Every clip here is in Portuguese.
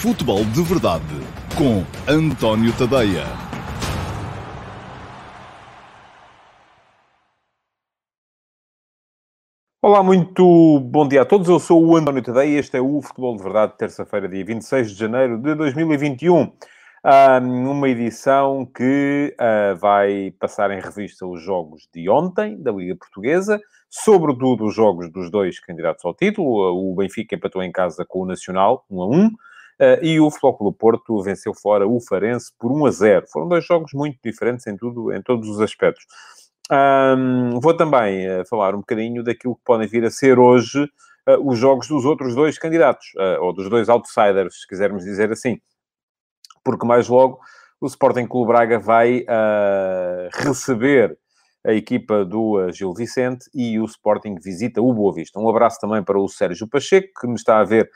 Futebol de Verdade com António Tadeia. Olá, muito bom dia a todos. Eu sou o António Tadeia e este é o Futebol de Verdade, terça-feira, dia 26 de janeiro de 2021. uma edição que uh, vai passar em revista os jogos de ontem da Liga Portuguesa, sobretudo os jogos dos dois candidatos ao título. O Benfica empatou em casa com o Nacional, 1 a 1. Uh, e o Clube Porto venceu fora o Farense por 1 a 0. Foram dois jogos muito diferentes em, tudo, em todos os aspectos. Um, vou também uh, falar um bocadinho daquilo que podem vir a ser hoje uh, os jogos dos outros dois candidatos, ou dos dois outsiders, se quisermos dizer assim. Porque mais logo o Sporting Clube Braga vai receber a equipa do Gil Vicente e o Sporting visita o Boa Vista. Um abraço também para o Sérgio Pacheco, que me está a ver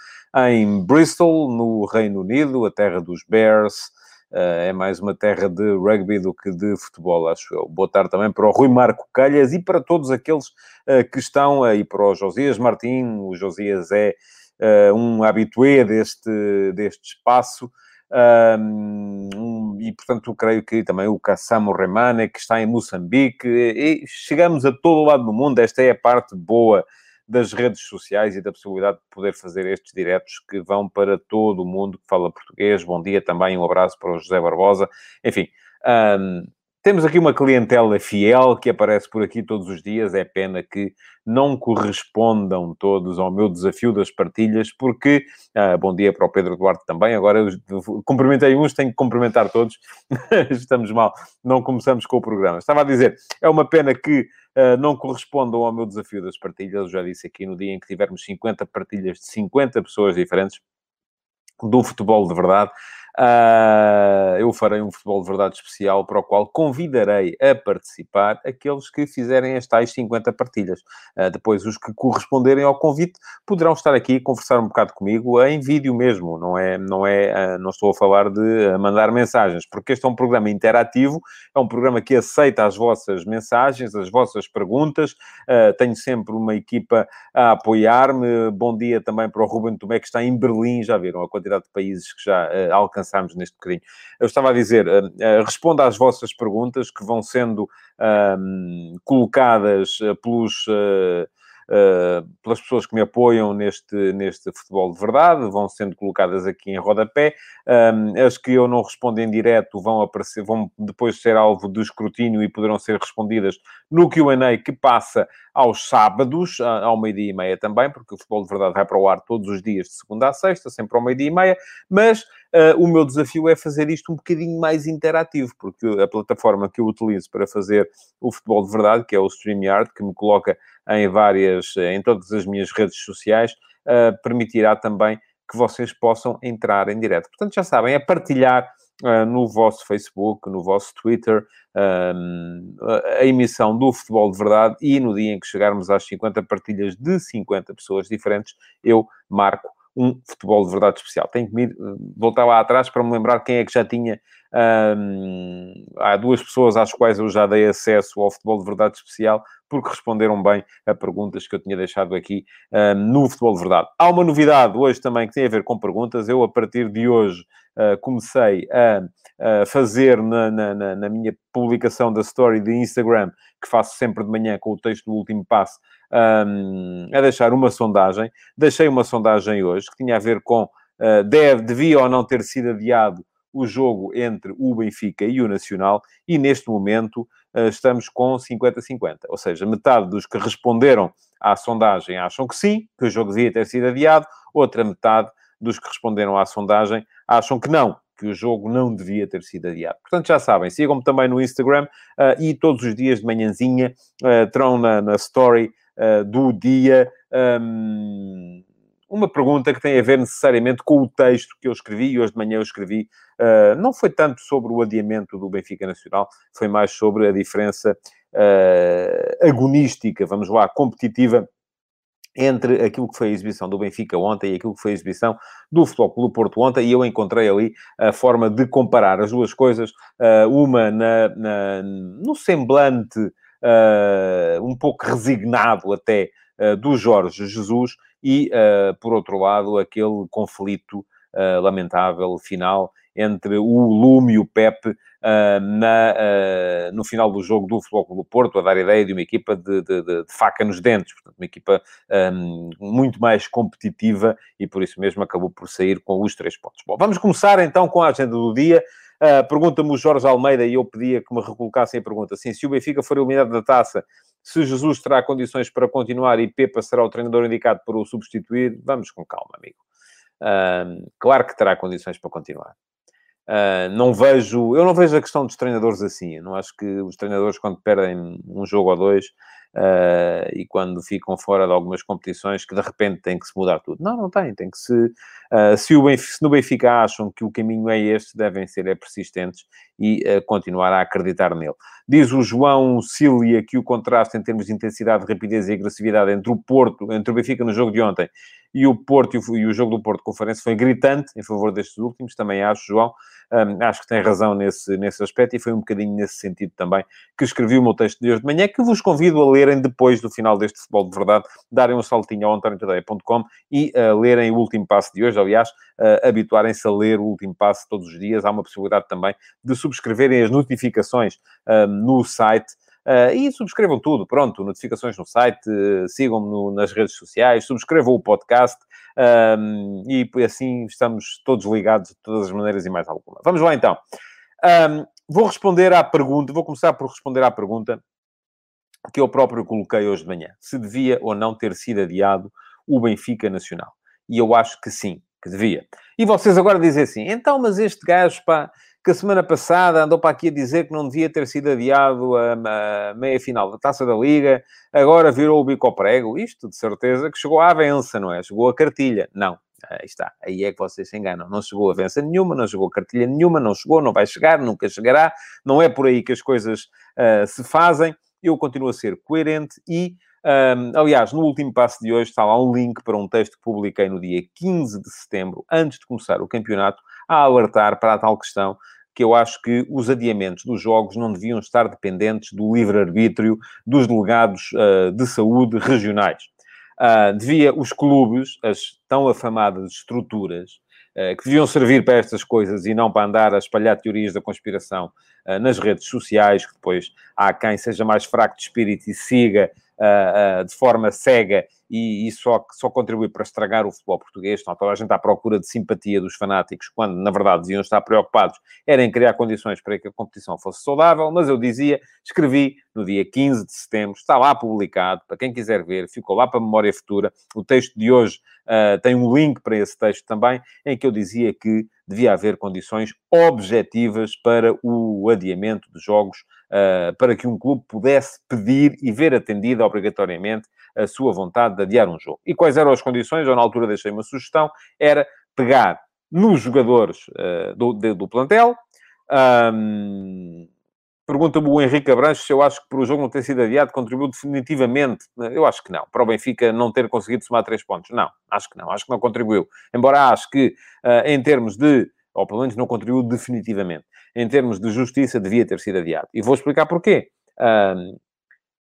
em Bristol, no Reino Unido, a terra dos Bears. Uh, é mais uma terra de rugby do que de futebol, acho eu. Boa tarde também para o Rui Marco Calhas e para todos aqueles uh, que estão aí, para o Josias Martim. O Josias é uh, um habitué deste, deste espaço. Um, e, portanto, creio que também o Kassamo Remane, que está em Moçambique, e chegamos a todo o lado do mundo. Esta é a parte boa das redes sociais e da possibilidade de poder fazer estes diretos que vão para todo o mundo que fala português. Bom dia também, um abraço para o José Barbosa. Enfim, um, temos aqui uma clientela fiel que aparece por aqui todos os dias. É pena que não correspondam todos ao meu desafio das partilhas, porque. Ah, bom dia para o Pedro Duarte também. Agora eu cumprimentei uns, tenho que cumprimentar todos. Estamos mal, não começamos com o programa. Estava a dizer, é uma pena que uh, não correspondam ao meu desafio das partilhas. Eu já disse aqui no dia em que tivermos 50 partilhas de 50 pessoas diferentes do futebol de verdade Uh, eu farei um futebol de verdade especial para o qual convidarei a participar aqueles que fizerem as tais 50 partilhas. Uh, depois, os que corresponderem ao convite poderão estar aqui e conversar um bocado comigo em vídeo mesmo, não é? Não, é, uh, não estou a falar de mandar mensagens, porque este é um programa interativo, é um programa que aceita as vossas mensagens, as vossas perguntas. tenho sempre uma equipa a apoiar-me. Bom dia também para o Ruben Tomé, que está em Berlim. Já viram a quantidade de países que já alcançaram alcançarmos neste bocadinho. Eu estava a dizer, uh, uh, responda às vossas perguntas que vão sendo colocadas pelos uh, pelas pessoas que me apoiam neste, neste futebol de verdade, vão sendo colocadas aqui em rodapé. Um, as que eu não respondo em direto vão aparecer, vão depois ser alvo de escrutínio e poderão ser respondidas no Q&A que passa aos sábados, ao meio-dia e meia também, porque o futebol de verdade vai para o ar todos os dias, de segunda a sexta, sempre ao meio-dia e meia, mas uh, o meu desafio é fazer isto um bocadinho mais interativo, porque a plataforma que eu utilizo para fazer o futebol de verdade, que é o StreamYard, que me coloca em várias, em todas as minhas redes sociais, uh, permitirá também que vocês possam entrar em direto. Portanto, já sabem, é partilhar uh, no vosso Facebook, no vosso Twitter, a emissão do Futebol de Verdade e no dia em que chegarmos às 50 partilhas de 50 pessoas diferentes, eu marco um futebol de verdade especial. Tenho que me voltar lá atrás para me lembrar quem é que já tinha. Há duas pessoas às quais eu já dei acesso ao futebol de verdade especial, porque responderam bem a perguntas que eu tinha deixado aqui no futebol de verdade. Há uma novidade hoje também que tem a ver com perguntas. Eu, a partir de hoje, uh, comecei a, a fazer na, na, na, minha publicação da story de Instagram, que faço sempre de manhã com o texto do último passo, um, a deixar uma sondagem. Deixei uma sondagem hoje que tinha a ver com uh, deve, devia ou não ter sido adiado o jogo entre o Benfica e o Nacional, e neste momento uh, estamos com 50-50. Ou seja, metade dos que responderam à sondagem acham que sim, que o jogo devia ter sido adiado, outra metade dos que responderam à sondagem acham que não, que o jogo não devia ter sido adiado. Portanto, já sabem, sigam-me também no Instagram uh, e todos os dias de manhãzinha uh, terão na, na story uh, do dia um, uma pergunta que tem a ver necessariamente com o texto que eu escrevi, e hoje de manhã eu escrevi, uh, não foi tanto sobre o adiamento do Benfica Nacional, foi mais sobre a diferença uh, agonística, vamos lá, competitiva entre aquilo que foi a exibição do Benfica ontem e aquilo que foi a exibição do Futebol Clube Porto ontem, e eu encontrei ali a forma de comparar as duas coisas, uh, uma na, na, no semblante uh, um pouco resignado até do Jorge Jesus, e, por outro lado, aquele conflito uh, lamentável final entre o Lume e o Pepe uh, na, uh, no final do jogo do Futebol do Porto, a dar ideia de uma equipa de, de, de, faca nos dentes, portanto, uma equipa um, muito mais competitiva e por isso mesmo acabou por sair com os três pontos. Bom, vamos começar então com a agenda do dia. Uh, Pergunta-me o Jorge Almeida e eu pedia que me recolocassem a pergunta. Sim, se o Benfica for eliminado da taça, se Jesus terá condições para continuar e Pepa será o treinador indicado para o substituir, vamos com calma, amigo. Uh, claro que terá condições para continuar. Uh, não vejo, eu não vejo a questão dos treinadores assim. Eu não acho que os treinadores, quando perdem um jogo ou dois, uh, e quando ficam fora de algumas competições que de repente tem que se mudar tudo. Não, não tem, tem que se... Uh, se, o Benfica, se no Benfica acham que o caminho é este, devem ser é persistentes e uh, continuar a acreditar nele. Diz o João Cília que o contraste em termos de intensidade, rapidez e agressividade entre o Porto, entre o Benfica no jogo de ontem e o Porto e o, jogo do Porto Conferência foi gritante em favor destes últimos, também acho, João. Um, acho que tem razão nesse, nesse aspecto e foi um bocadinho nesse sentido também que escrevi o meu texto de hoje de manhã, que vos convido a lerem depois do final deste futebol de verdade, darem um saltinho ao antoniotadeia.com e uh, lerem o último passo de hoje, aliás, uh, habituarem-se a ler o último passo todos os dias. Há uma possibilidade também de subscreverem as notificações uh, no site Uh, e subscrevam tudo, pronto, notificações no site, uh, sigam-me nas redes sociais, subscrevam o podcast um, e assim estamos todos ligados de todas as maneiras e mais alguma. Vamos lá então. Um, vou responder à pergunta, vou começar por responder à pergunta que eu próprio coloquei hoje de manhã. Se devia ou não ter sido adiado o Benfica Nacional. E eu acho que sim, que devia. E vocês agora dizem assim, então, mas este gajo, pá, que a semana passada andou para aqui a dizer que não devia ter sido adiado a, a meia-final da Taça da Liga, agora virou o bico ao prego. Isto, de certeza, que chegou à avença, não é? Chegou a cartilha. Não. Aí está. Aí é que vocês se enganam. Não chegou a avença nenhuma, não chegou a cartilha nenhuma, não chegou, não vai chegar, nunca chegará. Não é por aí que as coisas uh, se fazem. Eu continuo a ser coerente e um, aliás, no último passo de hoje está lá um link para um texto que publiquei no dia 15 de setembro, antes de começar o campeonato, a alertar para a tal questão que eu acho que os adiamentos dos jogos não deviam estar dependentes do livre-arbítrio dos delegados uh, de saúde regionais. Uh, devia os clubes, as tão afamadas estruturas, uh, que deviam servir para estas coisas e não para andar a espalhar teorias da conspiração nas redes sociais, que depois há quem seja mais fraco de espírito e siga uh, de forma cega e isso só, só contribui para estragar o futebol português. Então, toda a gente à procura de simpatia dos fanáticos, quando, na verdade, deviam estar preocupados era em criar condições para que a competição fosse saudável, mas eu dizia, escrevi no dia 15 de setembro, está lá publicado, para quem quiser ver, ficou lá para a memória futura. O texto de hoje uh, tem um link para esse texto também, em que eu dizia que devia haver condições objetivas para o adiamento de jogos uh, para que um clube pudesse pedir e ver atendida obrigatoriamente a sua vontade de adiar um jogo. E quais eram as condições? Eu, na altura, deixei uma sugestão, era pegar nos jogadores uh, do, do plantel, um, Pergunta-me o Henrique Abranches se eu acho que por o jogo não ter sido adiado contribuiu definitivamente. Eu acho que não. Para o Benfica não ter conseguido somar três pontos. Não, acho que não. Acho que não contribuiu. Embora acho que, uh, em termos de ou pelo menos não contribuiu definitivamente. Em termos de justiça, devia ter sido adiado. E vou explicar porquê.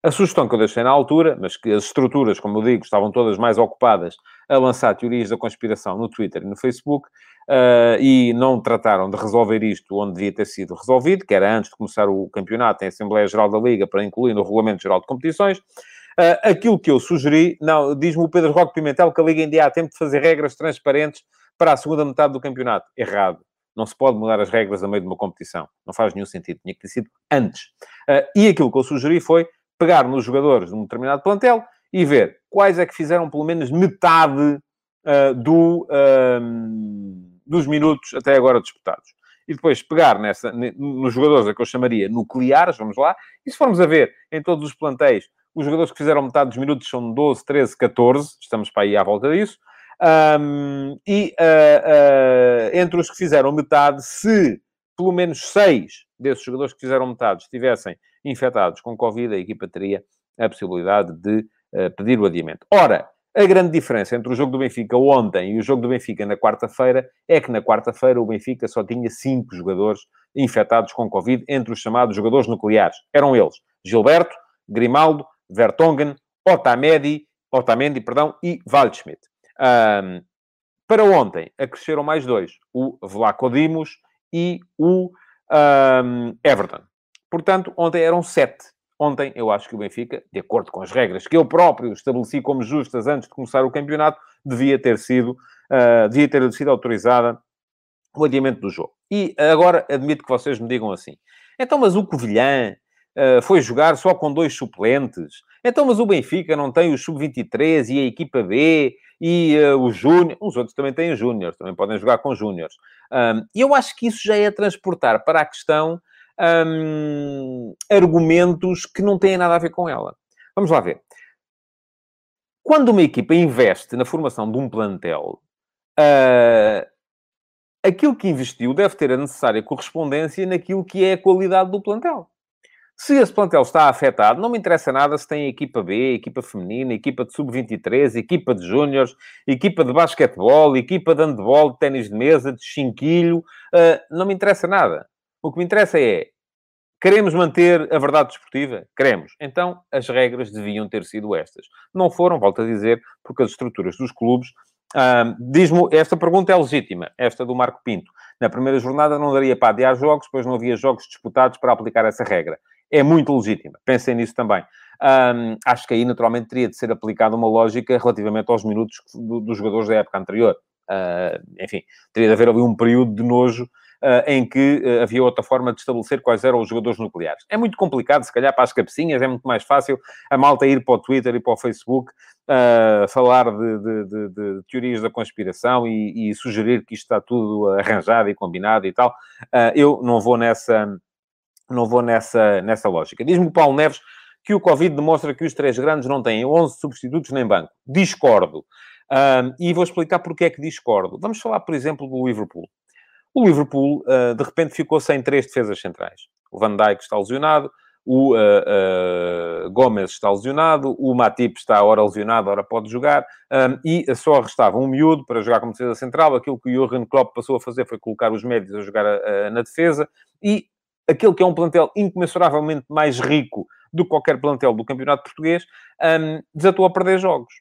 A sugestão que eu deixei na altura, mas que as estruturas, como eu digo, estavam todas mais ocupadas a lançar teorias da conspiração no Twitter e no Facebook, uh, e não trataram de resolver isto onde devia ter sido resolvido, que era antes de começar o campeonato em Assembleia Geral da Liga, para incluir no Regulamento Geral de Competições. Uh, aquilo que eu sugeri, não, diz-me o Pedro Roque Pimentel que a Liga ainda há tempo de fazer regras transparentes para a segunda metade do campeonato. Errado. Não se pode mudar as regras a meio de uma competição. Não faz nenhum sentido. Tinha que ter sido antes. Uh, e aquilo que eu sugeri foi pegar nos jogadores de um determinado plantel e ver quais é que fizeram pelo menos metade uh, do, dos minutos até agora disputados. E depois pegar nessa, nos jogadores a que eu chamaria nucleares, vamos lá, e se formos a ver em todos os plantéis, os jogadores que fizeram metade dos minutos são 12, 13, 14, estamos para aí à volta disso. Um, e uh, uh, entre os que fizeram metade, se pelo menos seis desses jogadores que fizeram metade estivessem infectados com Covid, a equipa teria a possibilidade de uh, pedir o adiamento. Ora, a grande diferença entre o jogo do Benfica ontem e o jogo do Benfica na quarta-feira é que na quarta-feira o Benfica só tinha cinco jogadores infectados com Covid, entre os chamados jogadores nucleares. Eram eles Gilberto, Grimaldo, Vertonghen, Otamendi, Otamendi perdão, e Waldschmidt. Um, Para ontem, acresceram mais dois. O Vlaco Dimos e o um, Everton. Portanto, ontem eram sete. Ontem, eu acho que o Benfica, de acordo com as regras que eu próprio estabeleci como justas antes de começar o campeonato, devia ter sido, uh, devia ter sido autorizada o adiamento do jogo. E agora admito que vocês me digam assim: então, mas o Covilhã uh, foi jogar só com dois suplentes? Então, mas o Benfica não tem o sub-23 e a equipa B e uh, o Júnior? Os outros também têm Júnior, também podem jogar com Júniores. E eu acho que isso já é transportar para a questão um, argumentos que não têm nada a ver com ela. Vamos lá ver. Quando uma equipa investe na formação de um plantel, uh, aquilo que investiu deve ter a necessária correspondência naquilo que é a qualidade do plantel. Se esse plantel está afetado, não me interessa nada se tem equipa B, equipa feminina, equipa de sub-23, equipa de júniores, equipa de basquetebol, equipa de handball, de ténis de mesa, de chinquilho, uh, não me interessa nada. O que me interessa é, queremos manter a verdade desportiva? Queremos. Então, as regras deviam ter sido estas. Não foram, volto a dizer, porque as estruturas dos clubes Uh, Diz-me, esta pergunta é legítima, esta do Marco Pinto. Na primeira jornada não daria para adiar jogos, pois não havia jogos disputados para aplicar essa regra. É muito legítima, pensem nisso também. Acho que aí, naturalmente, teria de ser aplicada uma lógica relativamente aos minutos do, dos jogadores da época anterior. Uh, enfim, teria de haver ali um período de nojo em que uh, havia outra forma de estabelecer quais eram os jogadores nucleares. É muito complicado, se calhar, para as cabecinhas, é muito mais fácil a malta ir para o Twitter e para o Facebook falar de, de, de, de, teorias da conspiração e, e, sugerir que isto está tudo arranjado e combinado e tal. eu não vou nessa, não vou nessa, nessa lógica. Diz-me o Paulo Neves que o Covid demonstra que os três grandes não têm 11 substitutos nem banco. Discordo. E vou explicar porque é que discordo. Vamos falar, por exemplo, do Liverpool. O Liverpool, uh, de repente, ficou sem três defesas centrais. O Van Dijk está lesionado, o uh, uh, Gomes está lesionado, o Matip está ora lesionado, ora pode jogar, um, e só restava um miúdo para jogar como defesa central. Aquilo que o Jurgen Klopp passou a fazer foi colocar os médios a jogar na defesa, e aquele que é um plantel incomensuravelmente mais rico do que qualquer plantel do campeonato português, um, desatou a perder jogos.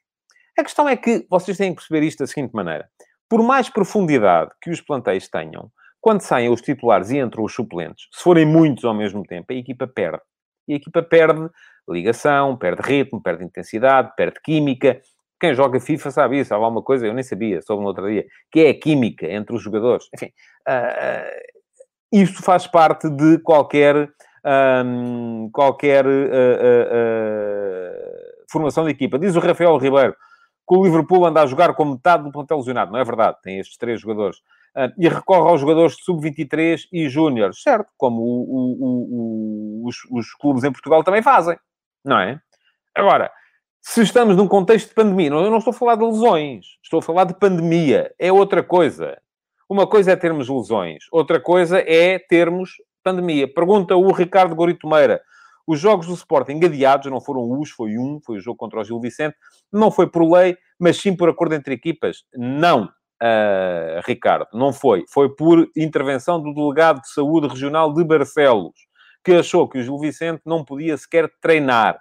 A questão é que vocês têm que perceber isto da seguinte maneira. Por mais profundidade que os plantéis tenham, quando saem os titulares e entram os suplentes, se forem muitos ao mesmo tempo, a equipa perde. E a equipa perde ligação, perde ritmo, perde intensidade, perde química. Quem joga FIFA sabe isso. Há uma coisa, eu nem sabia, soube no outro dia, que é a química entre os jogadores. Enfim, uh, isso faz parte de qualquer, um, qualquer uh, uh, formação de equipa. Diz o Rafael Ribeiro, que o Liverpool anda a jogar com metade do plantel lesionado. Não é verdade, tem estes três jogadores. Uh, e recorre aos jogadores de sub-23 e júnior, certo? Como o, o, o, os, os, clubes em Portugal também fazem, não é? Agora, se estamos num contexto de pandemia, eu não estou a falar de lesões, estou a falar de pandemia, é outra coisa. Uma coisa é termos lesões, outra coisa é termos pandemia. Pergunta o Ricardo Gorito Meira os jogos do Sporting adiados, não foram os, foi um, foi o jogo contra o Gil Vicente, não foi por lei, mas sim por acordo entre equipas. Não, uh, Ricardo, não foi. Foi por intervenção do delegado de saúde regional de Barcelos, que achou que o Gil Vicente não podia sequer treinar.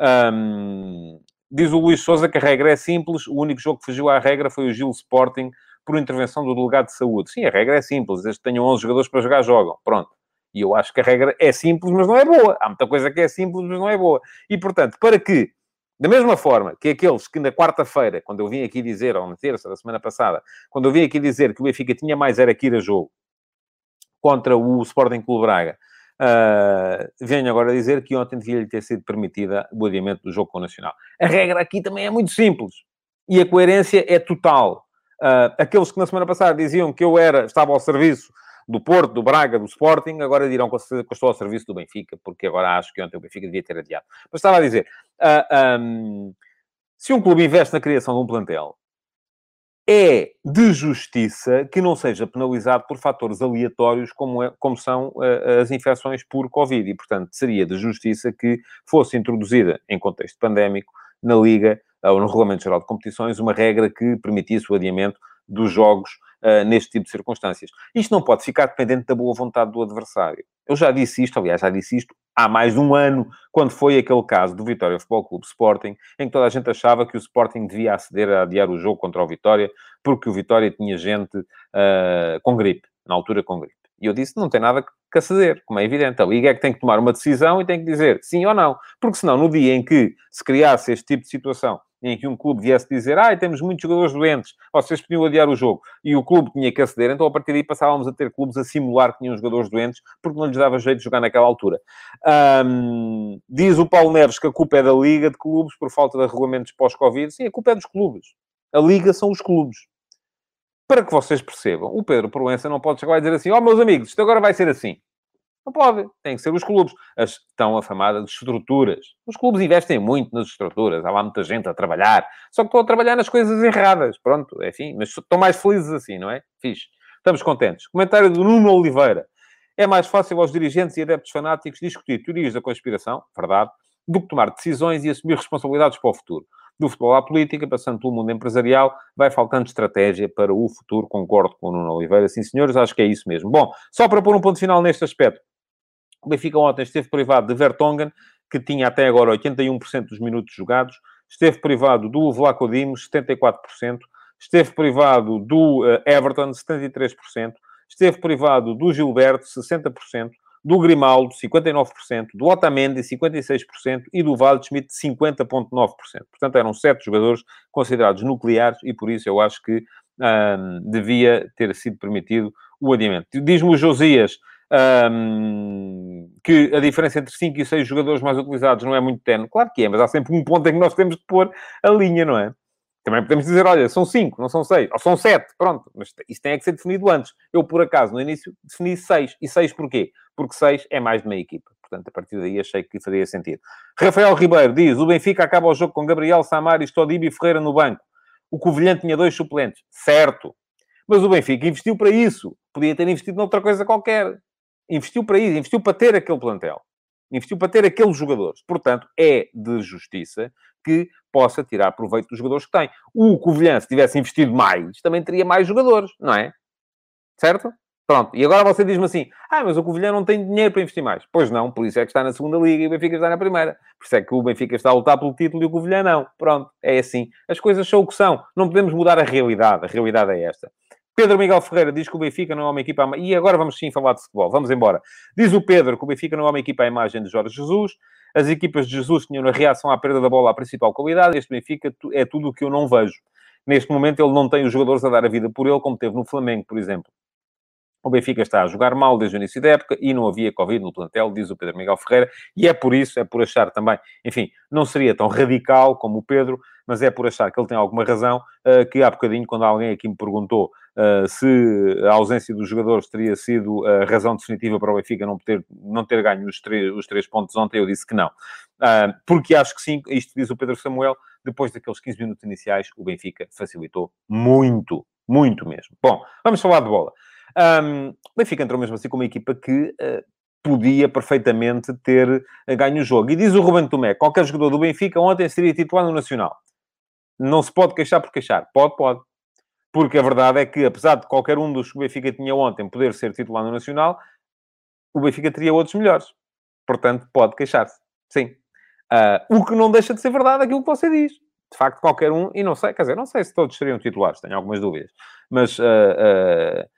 Um, diz o Luís Souza que a regra é simples, o único jogo que fugiu à regra foi o Gil Sporting por intervenção do delegado de saúde. Sim, a regra é simples, desde que tenham 11 jogadores para jogar, jogam. Pronto. E eu acho que a regra é simples, mas não é boa. Há muita coisa que é simples, mas não é boa. E, portanto, para que, da mesma forma que aqueles que na quarta-feira, quando eu vim aqui dizer, ou na terça da semana passada, quando eu vim aqui dizer que o Benfica tinha mais era que ir a jogo contra o Sporting Clube Braga, uh, venho agora dizer que ontem devia-lhe ter sido permitida o adiamento do jogo com o Nacional. A regra aqui também é muito simples. E a coerência é total. Uh, aqueles que na semana passada diziam que eu era, estava ao serviço do Porto, do Braga, do Sporting, agora dirão que eu estou ao serviço do Benfica, porque agora acho que ontem o Benfica devia ter adiado. Mas estava a dizer, uh, ah, um, se um clube investe na criação de um plantel, é de justiça que não seja penalizado por fatores aleatórios como, é, como são uh, as infecções por Covid. E, portanto, seria de justiça que fosse introduzida, em contexto pandémico, na Liga ou no Regulamento Geral de Competições, uma regra que permitisse o adiamento dos jogos uh, neste tipo de circunstâncias. Isto não pode ficar dependente da boa vontade do adversário. Eu já disse isto, aliás, já disse isto há mais de um ano, quando foi aquele caso do Vitória Futebol Clube Sporting, em que toda a gente achava que o Sporting devia aceder a adiar o jogo contra o Vitória, porque o Vitória tinha gente uh, com gripe, na altura com gripe. E eu disse, não tem nada aceder, como é evidente. A Liga é que tem que tomar uma decisão e tem que dizer sim ou não. Porque senão, no dia em que se criasse este tipo de situação, em que um clube viesse dizer, ah, temos muitos jogadores doentes, vocês podiam adiar o jogo, e o clube tinha que aceder, então a partir daí passávamos a ter clubes a simular que tinham jogadores doentes, porque não lhes dava jeito de jogar naquela altura. Um, diz o Paulo Neves que a culpa é da Liga de Clubes por falta de regulamentos pós-Covid. Sim, a culpa é dos clubes. A Liga são os clubes para que vocês percebam, o Pedro Proença não pode chegar lá e dizer assim: ó, oh, meus amigos, isto agora vai ser assim. Não pode. Tem que ser os clubes. As tão afamadas estruturas. Os clubes investem muito nas estruturas. Há lá muita gente a trabalhar. Só que estão a trabalhar nas coisas erradas. Pronto, enfim. Mas estão mais felizes assim, não é? Fixe. Estamos contentes. Comentário do Nuno Oliveira. É mais fácil aos dirigentes e adeptos fanáticos discutir teorias da conspiração, verdade, do que tomar decisões e assumir responsabilidades para o futuro do futebol à política, passando pelo mundo empresarial, vai faltando estratégia para o futuro. Concordo com o Nuno Oliveira. Sim, senhores, acho que é isso mesmo. Bom, só para pôr um ponto final neste aspecto. O Benfica ontem esteve privado de Vertonghen, que tinha até agora 81% dos minutos jogados. Esteve privado do Vlaco Dimos, 74%. Esteve privado do uh, Everton, 73%. Esteve privado do Gilberto, 60% do Grimaldo, 59%, do Otamendi, 56% e do Waldschmidt, 50,9%. Portanto, eram sete jogadores considerados nucleares e por isso eu acho que devia ter sido permitido o adiamento. Diz-me o Josias que a diferença entre 5 e 6 jogadores mais utilizados não é muito tenue. Claro que é, mas há sempre um ponto em que nós temos de pôr a linha, não é? Também podemos dizer, olha, são cinco, não são seis, ou são sete, pronto, mas isso tem que ser definido antes. Eu, por acaso, no início, defini seis. E seis porquê? Porque seis é mais de meia equipa. Portanto, a partir daí achei que faria sentido. Rafael Ribeiro diz, o Benfica acaba o jogo com Gabriel Samar, Stodibi e Ferreira no banco. O Covilhã tinha dois suplentes. Certo. Mas o Benfica investiu para isso. Podia ter investido noutra coisa qualquer. Investiu para isso, investiu para ter aquele plantel investiu para ter aqueles jogadores. Portanto, é de justiça que possa tirar proveito dos jogadores que tem. O Covilhã, se tivesse investido mais, também teria mais jogadores, não é? Certo? Pronto. E agora você diz-me assim, ah, mas o Covilhã não tem dinheiro para investir mais. Pois não, por isso é que está na segunda liga e o Benfica está na primeira. Por isso é que o Benfica está a lutar pelo título e o Covilhã não. Pronto, é assim. As coisas são o que são. Não podemos mudar a realidade. A realidade é esta. Pedro Miguel Ferreira diz que o Benfica não é uma equipa... E agora vamos sim falar de futebol. Vamos embora. Diz o Pedro que o Benfica não é uma equipa à imagem de Jorge Jesus. As equipas de Jesus tinham na reação à perda da bola a principal qualidade. Este Benfica é tudo o que eu não vejo. Neste momento ele não tem os jogadores a dar a vida por ele, como teve no Flamengo, por exemplo. O Benfica está a jogar mal desde o início da época e não havia Covid no plantel, diz o Pedro Miguel Ferreira, e é por isso, é por achar também, enfim, não seria tão radical como o Pedro, mas é por achar que ele tem alguma razão, uh, que há bocadinho, quando alguém aqui me perguntou uh, se a ausência dos jogadores teria sido a razão definitiva para o Benfica não ter, não ter ganho os os três pontos ontem, eu disse que não. Uh, porque acho que sim, isto diz o Pedro Samuel, depois daqueles 15 minutos iniciais, o Benfica facilitou muito, muito mesmo. Bom, vamos falar de bola. Um, o Benfica entrou mesmo assim com uma equipa que uh, podia perfeitamente ter ganho o jogo. E diz o Ruben Tomé, qualquer jogador do Benfica ontem seria titular no Nacional. Não se pode queixar por queixar. Pode, pode. Porque a verdade é que, apesar de qualquer um dos que o Benfica tinha ontem poder ser titular no Nacional, o Benfica teria outros melhores. Portanto, pode queixar-se. Sim. Uh, o que não deixa de ser verdade aquilo que você diz. De facto, qualquer um, e não sei, quer dizer, não sei se todos seriam titulares, tenho algumas dúvidas. Mas uh, uh,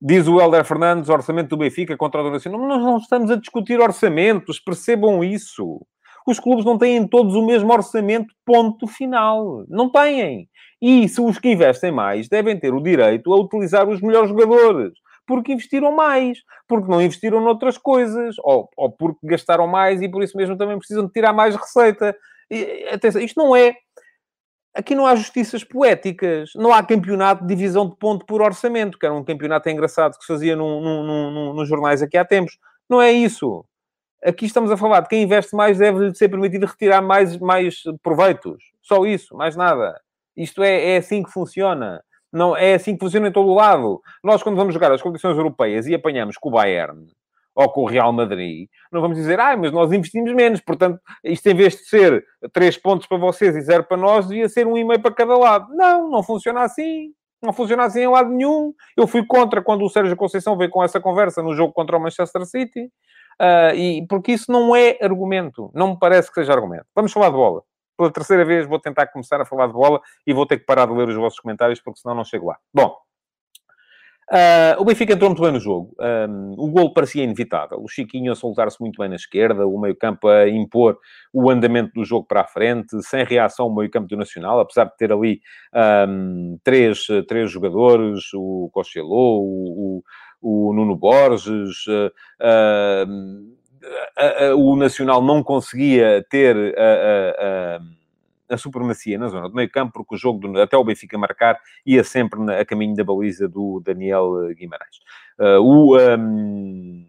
Diz o Helder Fernandes, orçamento do Benfica contra o Nacional. Nós não estamos a discutir orçamentos, percebam isso. Os clubes não têm todos o mesmo orçamento, ponto final. Não têm. E se os que investem mais devem ter o direito a utilizar os melhores jogadores. Porque investiram mais, porque não investiram noutras coisas, ou, ou porque gastaram mais e por isso mesmo também precisam de tirar mais receita. E, atenção, isto não é Aqui não há justiças poéticas, não há campeonato de divisão de ponto por orçamento, que era um campeonato engraçado que se fazia num, num, num, nos jornais aqui há tempos. Não é isso. Aqui estamos a falar de quem investe mais deve-lhe ser permitido retirar mais, mais proveitos. Só isso, mais nada. Isto é, é assim que funciona. Não, é assim que funciona em todo o lado. Nós, quando vamos jogar as competições europeias e apanhamos com o Bayern, ou com o Real Madrid, não vamos dizer, ah, mas nós investimos menos, portanto, isto em vez de ser 3 pontos para vocês e 0 para nós, devia ser um e meio para cada lado. Não, não funciona assim. Não funciona assim em lado nenhum. Eu fui contra quando o Sérgio Conceição veio com essa conversa no jogo contra o Manchester City. Uh, e, porque isso não é argumento. Não me parece que seja argumento. Vamos falar de bola. Pela terceira vez vou tentar começar a falar de bola e vou ter que parar de ler os vossos comentários porque senão não chego lá. Bom, Uh, o Benfica entrou muito bem no jogo. Um, o gol parecia inevitável. O Chiquinho a soltar-se muito bem na esquerda, o meio-campo a impor o andamento do jogo para a frente, sem reação o meio-campo do Nacional, apesar de ter ali um, três, três jogadores, o Costello, o, o, o, Nuno Borges, uh, o Nacional não conseguia ter a supremacia na zona do meio campo, porque o jogo, do, até o Benfica marcar, ia sempre na, a caminho da baliza do Daniel Guimarães. Uh, o um,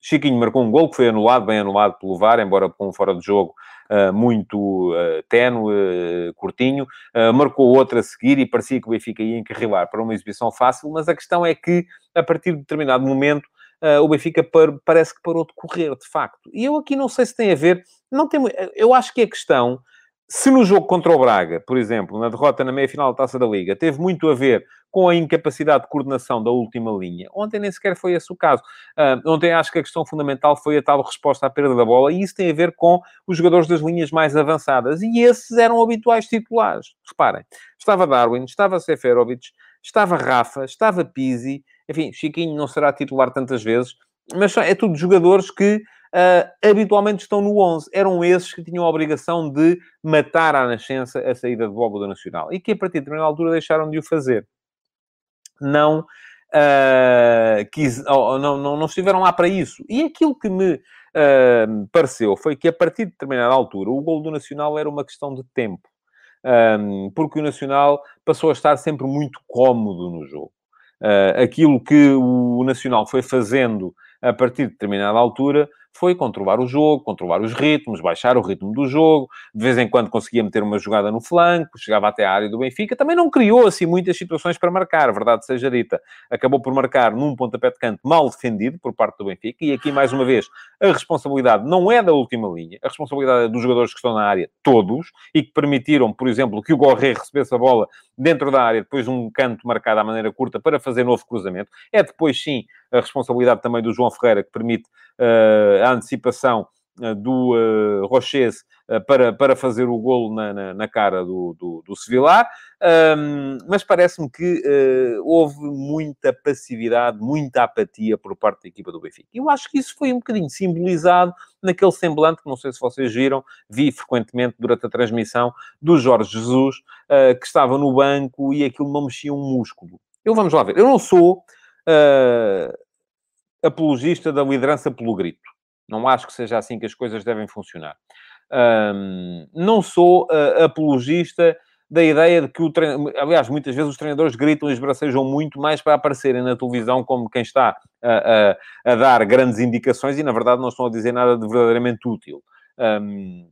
Chiquinho marcou um gol que foi anulado, bem anulado pelo VAR, embora com um fora de jogo uh, muito uh, tenue, uh, curtinho. marcou outro a seguir e parecia que o Benfica ia encarrilar para uma exibição fácil, mas a questão é que, a partir de determinado momento, o Benfica par parece que parou de correr, de facto. E eu aqui não sei se tem a ver... Não tem, eu acho que a questão se no jogo contra o Braga, por exemplo, na derrota na meia-final da Taça da Liga, teve muito a ver com a incapacidade de coordenação da última linha, ontem nem sequer foi esse o caso. Uh, ontem acho que a questão fundamental foi a tal resposta à perda da bola, e isso tem a ver com os jogadores das linhas mais avançadas, e esses eram habituais titulares. Reparem, estava Darwin, estava Seferovic, estava Rafa, estava Pizzi, enfim, Chiquinho não será titular tantas vezes, mas é tudo jogadores que uh, habitualmente estão no 11. Eram esses que tinham a obrigação de matar à nascença a saída de bola do Nacional. E que, a partir de determinada altura, deixaram de o fazer. Não... Uh, quis, oh, não, não, não, estiveram lá para isso. E aquilo que me uh, pareceu foi que, a partir de determinada altura, o gol do Nacional era uma questão de tempo. Um, porque o Nacional passou a estar sempre muito cómodo no jogo. Uh, aquilo que o Nacional foi fazendo a partir de determinada altura foi controlar o jogo, controlar os ritmos, baixar o ritmo do jogo. De vez em quando conseguia meter uma jogada no flanco, chegava até a área do Benfica. Também não criou assim muitas situações para marcar, verdade seja dita. Acabou por marcar num pontapé de canto mal defendido por parte do Benfica. E aqui, mais uma vez, a responsabilidade não é da última linha, a responsabilidade é dos jogadores que estão na área, todos, e que permitiram, por exemplo, que o Gorré recebesse a bola dentro da área, depois de um canto marcado à maneira curta para fazer novo cruzamento. É depois, sim, a responsabilidade também do João Ferreira, que permite uh, a antecipação uh, do uh, Roches uh, para, para fazer o golo na, na, na cara do, do, do Sevilar. Um, mas parece-me que houve muita passividade, muita apatia por parte da equipa do Benfica. Eu acho que isso foi um bocadinho simbolizado naquele semblante, que não sei se vocês viram, vi frequentemente durante a transmissão, do Jorge Jesus, que estava no banco e aquilo não mexia um músculo. Eu vamos lá ver. Eu não sou uh, apologista da liderança pelo grito. Não acho que seja assim que as coisas devem funcionar. Um, não sou uh, apologista da ideia de que o treinador... Aliás, muitas vezes os treinadores gritam e esbracejam muito mais para aparecerem na televisão como quem está a, a, a, dar grandes indicações e, na verdade, não estão a dizer nada de verdadeiramente útil. Um,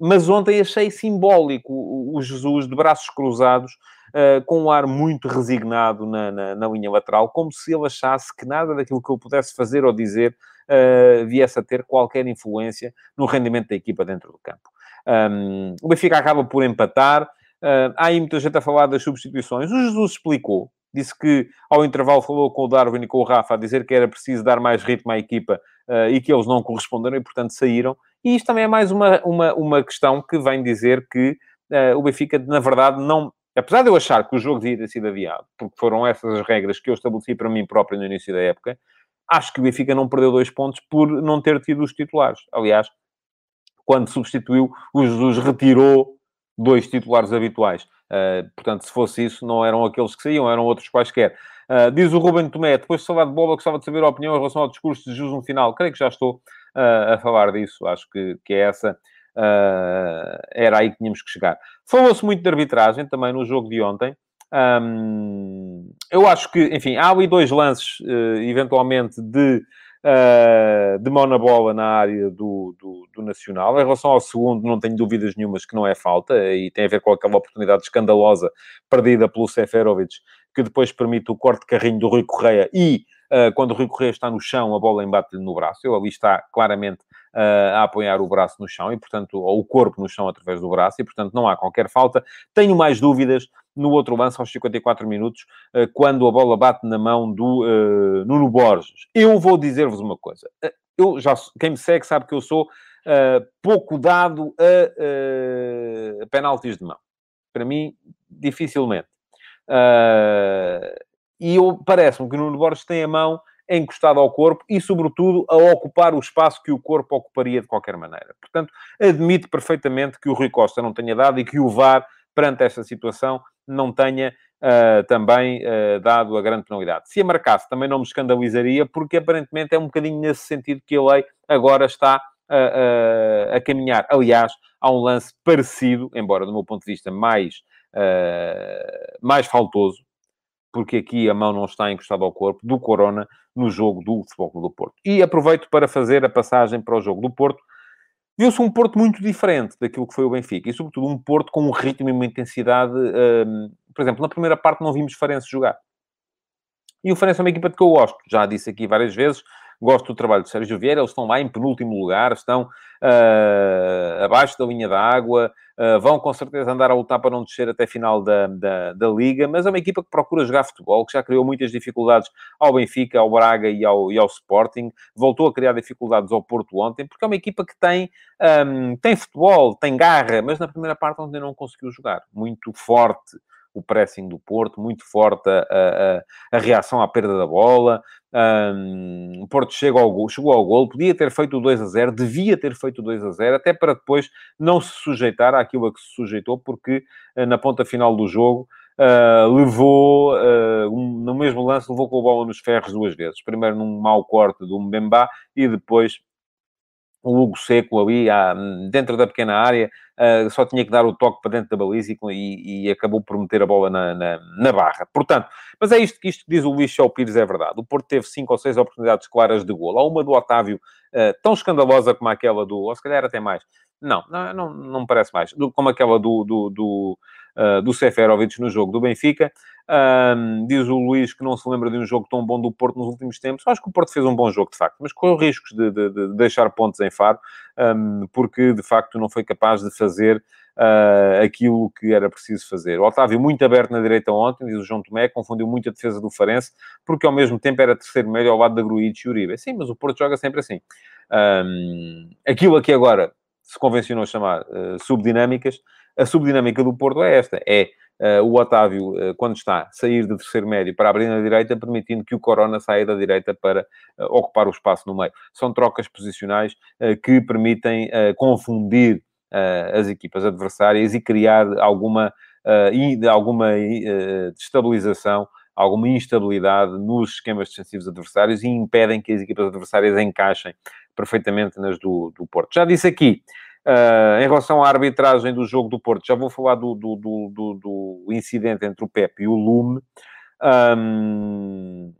mas ontem achei simbólico o Jesus de braços cruzados, uh, com um ar muito resignado na, na, na, linha lateral, como se ele achasse que nada daquilo que eu pudesse fazer ou dizer uh, viesse a ter qualquer influência no rendimento da equipa dentro do campo. Um, o Benfica acaba por empatar. Uh, há aí muita gente a falar das substituições. O Jesus explicou, disse que ao intervalo falou com o Darwin e com o Rafa a dizer que era preciso dar mais ritmo à equipa uh, e que eles não corresponderam e, portanto, saíram. E isto também é mais uma, uma, uma questão que vem dizer que uh, o Benfica, na verdade, não. Apesar de eu achar que o jogo devia ter sido adiado, porque foram essas as regras que eu estabeleci para mim próprio no início da época, acho que o Benfica não perdeu dois pontos por não ter tido os titulares. Aliás, quando substituiu, o Jesus retirou dois titulares habituais. Uh, portanto, se fosse isso, não eram aqueles que saíam, eram outros quaisquer. Uh, diz o Ruben Tomé, depois de falar de bola, gostava de saber a opinião em relação ao discurso de Jesus no final. Creio que já estou uh, a falar disso. Acho que, que é essa. Uh, era aí que tínhamos que chegar. Falou-se muito de arbitragem também no jogo de ontem. Um, eu acho que, enfim, há ali dois lances, eventualmente, de uh, de mão na bola na área do, do, do, Nacional. Em relação ao segundo, não tenho dúvidas nenhumas que não é falta e tem a ver com aquela oportunidade escandalosa perdida pelo Seferovic, que depois permite o corte de carrinho do Rui Correia e uh, quando o Rui Correia está no chão, a bola embate-lhe no braço. Ele ali está claramente uh, a apoiar o braço no chão e, portanto, ou o corpo no chão através do braço e, portanto, não há qualquer falta. Tenho mais dúvidas no outro lance, aos 54 minutos, uh, quando a bola bate na mão do uh, Nuno Borges. Eu vou dizer-vos uma coisa. eu já, quem me segue sabe que eu sou uh, pouco dado a, uh, penaltis de mão. Para mim, dificilmente. Uh, e parece-me que o Nuno Borges tem a mão encostado ao corpo e, sobretudo, a ocupar o espaço que o corpo ocuparia de qualquer maneira. Portanto, admite perfeitamente que o Rui Costa não tenha dado e que o VAR, perante esta situação, não tenha uh, também uh, dado a grande penalidade. Se a marcasse, também não me escandalizaria, porque aparentemente é um bocadinho nesse sentido que a lei agora está a, a, a caminhar. Aliás, há um lance parecido, embora do meu ponto de vista mais, uh, mais faltoso, porque aqui a mão não está encostada ao corpo, do Corona no jogo do Futebol Clube do Porto. E aproveito para fazer a passagem para o jogo do Porto. Viu-se um Porto muito diferente daquilo que foi o Benfica, e sobretudo um Porto com um ritmo e uma intensidade. Um, por exemplo, na primeira parte não vimos Farense jogar. E o Farense é uma equipa de que eu gosto, já disse aqui várias vezes, gosto do trabalho de Sérgio Vieira, eles estão lá em penúltimo lugar, estão uh, abaixo da linha da água, uh, vão com certeza andar a lutar para não descer até final da, da, da, Liga, mas é uma equipa que procura jogar futebol, que já criou muitas dificuldades ao Benfica, ao Braga e ao, e ao Sporting, voltou a criar dificuldades ao Porto ontem, porque é uma equipa que tem, um, tem futebol, tem garra, mas na primeira parte ontem não conseguiu jogar, muito forte o pressing do Porto, muito forte a, a, a reação à perda da bola. Um, o Porto chegou ao, gol, chegou ao gol, podia ter feito o 2 a 0, devia ter feito o 2 a 0, até para depois não se sujeitar àquilo a que se sujeitou, porque eh, na ponta final do jogo uh, levou, uh, um, no mesmo lance, levou com a bola nos ferros duas vezes. Primeiro num mau corte do Mbemba e depois o Hugo Seco ali à, dentro da pequena área, uh, só tinha que dar o toque para dentro da baliza e, e acabou por meter a bola na, na, na, barra. Portanto, mas é isto que isto diz o Luís Chau Pires, é verdade. O Porto teve cinco ou seis oportunidades claras de golo. Há uma do Otávio uh, tão escandalosa como aquela do, ou se calhar até mais. Não, não, não, não me parece mais. Como aquela do, do, do, uh, do Seferovic no jogo do Benfica. Um, diz o Luís que não se lembra de um jogo tão bom do Porto nos últimos tempos. Acho que o Porto fez um bom jogo, de facto, mas correu riscos de, de, de deixar pontos em Faro, um, porque de facto não foi capaz de fazer uh, aquilo que era preciso fazer. O Otávio, muito aberto na direita ontem, diz o João Tomé, confundiu muito a defesa do Farense, porque ao mesmo tempo era terceiro médio ao lado da Gruitch e Uribe. Sim, mas o Porto joga sempre assim. Um, aquilo aqui agora se convencionou chamar uh, subdinâmicas, a subdinâmica do Porto é esta: é uh, o Otávio, uh, quando está sair de terceiro médio para abrir na direita, permitindo que o Corona saia da direita para ocupar o espaço no meio. São trocas posicionais que permitem confundir as equipas adversárias e criar alguma, alguma destabilização alguma instabilidade nos esquemas defensivos adversários e impedem que as equipas adversárias encaixem perfeitamente nas do, do Porto. Já disse aqui, uh, em relação à arbitragem do jogo do Porto, já vou falar do, do, do, do incidente entre o Pepe e o Lume. Um,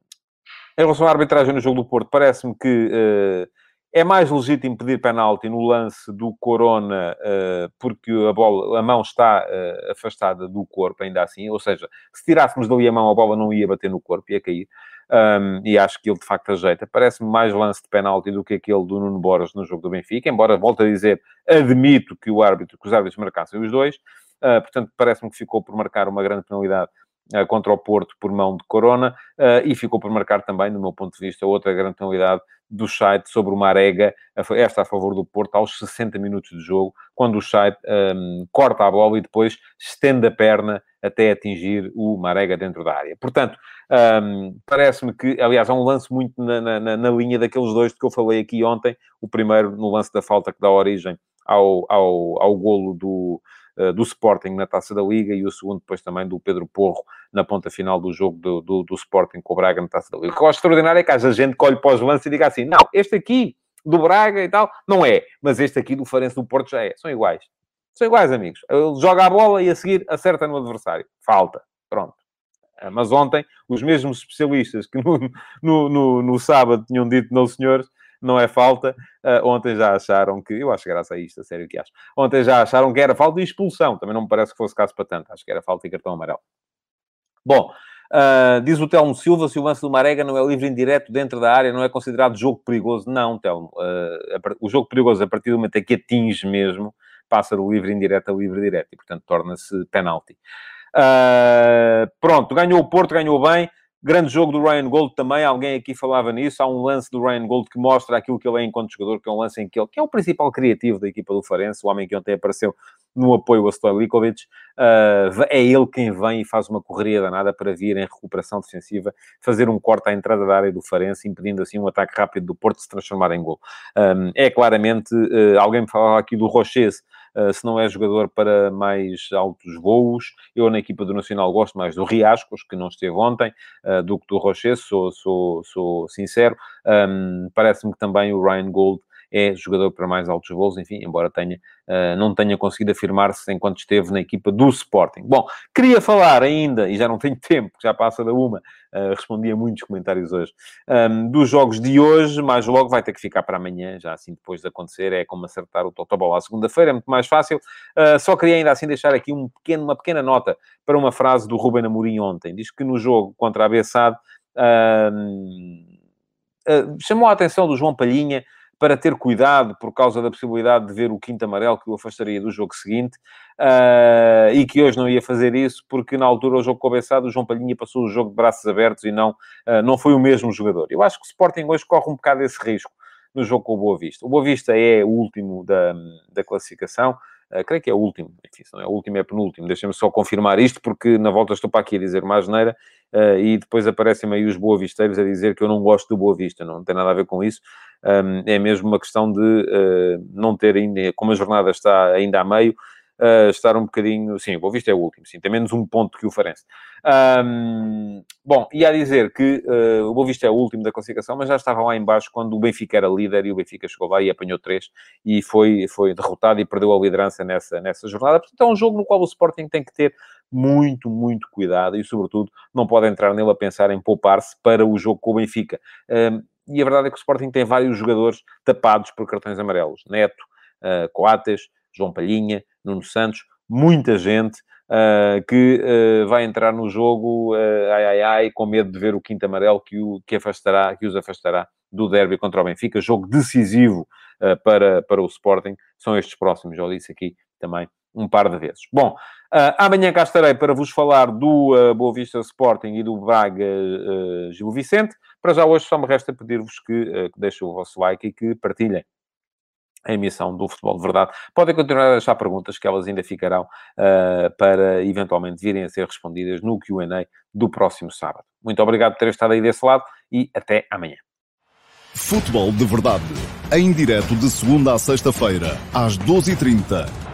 em relação à arbitragem no jogo do Porto, parece-me que uh, é mais legítimo pedir penalti no lance do Corona, uh, porque a, bola, a mão está uh, afastada do corpo, ainda assim. Ou seja, se tirássemos dali a mão, a bola não ia bater no corpo, ia cair um, e acho que ele de facto ajeita. Parece-me mais lance de penalti do que aquele do Nuno Borges no jogo do Benfica, embora, volto a dizer, admito que o árbitro, que os árbitros marcassem os dois, uh, portanto, parece-me que ficou por marcar uma grande penalidade contra o Porto por mão de Corona, uh, e ficou por marcar também, no meu ponto de vista, outra grande penalidade do Scheidt sobre o Marega, esta a favor do Porto, aos 60 minutos de jogo, quando o Scheidt um, corta a bola e depois estende a perna até atingir o Marega dentro da área. Portanto, um, parece-me que, aliás, há um lance muito na, na, na, linha daqueles dois que eu falei aqui ontem, o primeiro no lance da falta que dá origem ao, ao, ao golo do, do Sporting na Taça da Liga e o segundo depois também do Pedro Porro na ponta final do jogo do, do, do Sporting com o Braga na Taça da Liga. O que acho extraordinário é que haja gente que olhe para os lances e diga assim, não, este aqui do Braga e tal, não é, mas este aqui do Farense do Porto já é, são iguais. São iguais, amigos. Ele joga a bola e a seguir acerta no adversário. Falta. Pronto. Ah, mas ontem, os mesmos especialistas que no, no, no, no sábado tinham dito, não senhores, não é falta, uh, ontem já acharam que, eu acho que graças a isto, a sério que acho, ontem já acharam que era falta e expulsão, também não me parece que fosse caso para tanto, acho que era falta e cartão amarelo. Bom, uh, diz o Telmo Silva, se o lance do Marega não é livre indireto dentro da área, não é considerado jogo perigoso. Não, Telmo, uh, o jogo perigoso, a partir do momento em que atinge mesmo, passa do livre indireto a livre direto e, portanto, torna-se penalti. Uh, pronto, ganhou o Porto, ganhou bem. Grande jogo do Ryan Gold também, alguém aqui falava nisso. Há um lance do Ryan Gold que mostra aquilo que ele é enquanto jogador, que é um lance em que ele, que é o principal criativo da equipa do Farense, o homem que ontem apareceu no apoio a Stojlikovic. Uh, é ele quem vem e faz uma correria danada para vir em recuperação defensiva, fazer um corte à entrada da área do Farense, impedindo assim um ataque rápido do Porto se transformar em gol. Um, é claramente, uh, alguém me falava aqui do Roches, uh, se não é jogador para mais altos voos. Eu, na equipa do Nacional, gosto mais do Riascos, que não esteve ontem, uh, do que do Roches, sou, sou, sou sincero. Um, Parece-me que também o Ryan Gold é jogador para mais altos voos, enfim, embora tenha, uh, não tenha conseguido afirmar-se enquanto esteve na equipa do Sporting. Bom, queria falar ainda, e já não tenho tempo, já passa da uma, uh, respondi a muitos comentários hoje, um, dos jogos de hoje, mas logo vai ter que ficar para amanhã, já assim depois de acontecer, é como acertar o Totobol à segunda-feira, é muito mais fácil. Uh, só queria ainda assim deixar aqui um pequeno, uma pequena nota para uma frase do Ruben Amorim ontem. Diz que no jogo contra a Bessade, chamou a atenção do João Palhinha para ter cuidado por causa da possibilidade de ver o quinto amarelo que o afastaria do jogo seguinte uh, e que hoje não ia fazer isso porque na altura o jogo começado o João Palhinha passou o jogo de braços abertos e não, uh, não foi o mesmo jogador. Eu acho que o Sporting hoje corre um bocado esse risco no jogo com o Boa Vista. O Boa Vista é o último da, da classificação, Uh, creio que é o último, enfim, se não é o último, é penúltimo. Deixem-me só confirmar isto, porque na volta estou para aqui a dizer mais neira uh, e depois aparecem aí os boavisteiros a dizer que eu não gosto do Boa Vista. Não tem nada a ver com isso. Um, é mesmo uma questão de uh, não ter ainda, como a jornada está ainda a meio, uh, estar um bocadinho. Sim, o Boa Vista é o último, sim, tem menos um ponto que o Farense. Um, bom, ia a dizer que uh, o Boa Vista é o último da classificação, mas já estava lá embaixo quando o Benfica era líder e o Benfica chegou lá e apanhou três e foi, foi derrotado e perdeu a liderança nessa, nessa jornada. Portanto, é um jogo no qual o Sporting tem que ter muito, muito cuidado e, sobretudo, não pode entrar nele a pensar em poupar-se para o jogo com o Benfica. Um, e a verdade é que o Sporting tem vários jogadores tapados por cartões amarelos. Neto, uh, Coates, João Palhinha, Nuno Santos, muita gente uh, que uh, vai entrar no jogo, ai, ai, ai, com medo de ver o quinto amarelo que, o, que, afastará, que os afastará do derby contra o Benfica. Jogo decisivo para, para o Sporting. São estes próximos, já disse aqui também um par de vezes. Bom, uh, amanhã cá estarei para vos falar do uh, Boa Vista Sporting e do Braga uh, Gil Vicente. Para já hoje só me resta pedir-vos que, uh, que deixem o vosso like e que partilhem a emissão do Futebol de Verdade. Podem continuar a deixar perguntas que elas ainda ficarão uh, para eventualmente virem a ser respondidas no Q&A do próximo sábado. Muito obrigado por terem estado aí desse lado e até amanhã. Futebol de Verdade, em direto de segunda a sexta-feira, às 12h30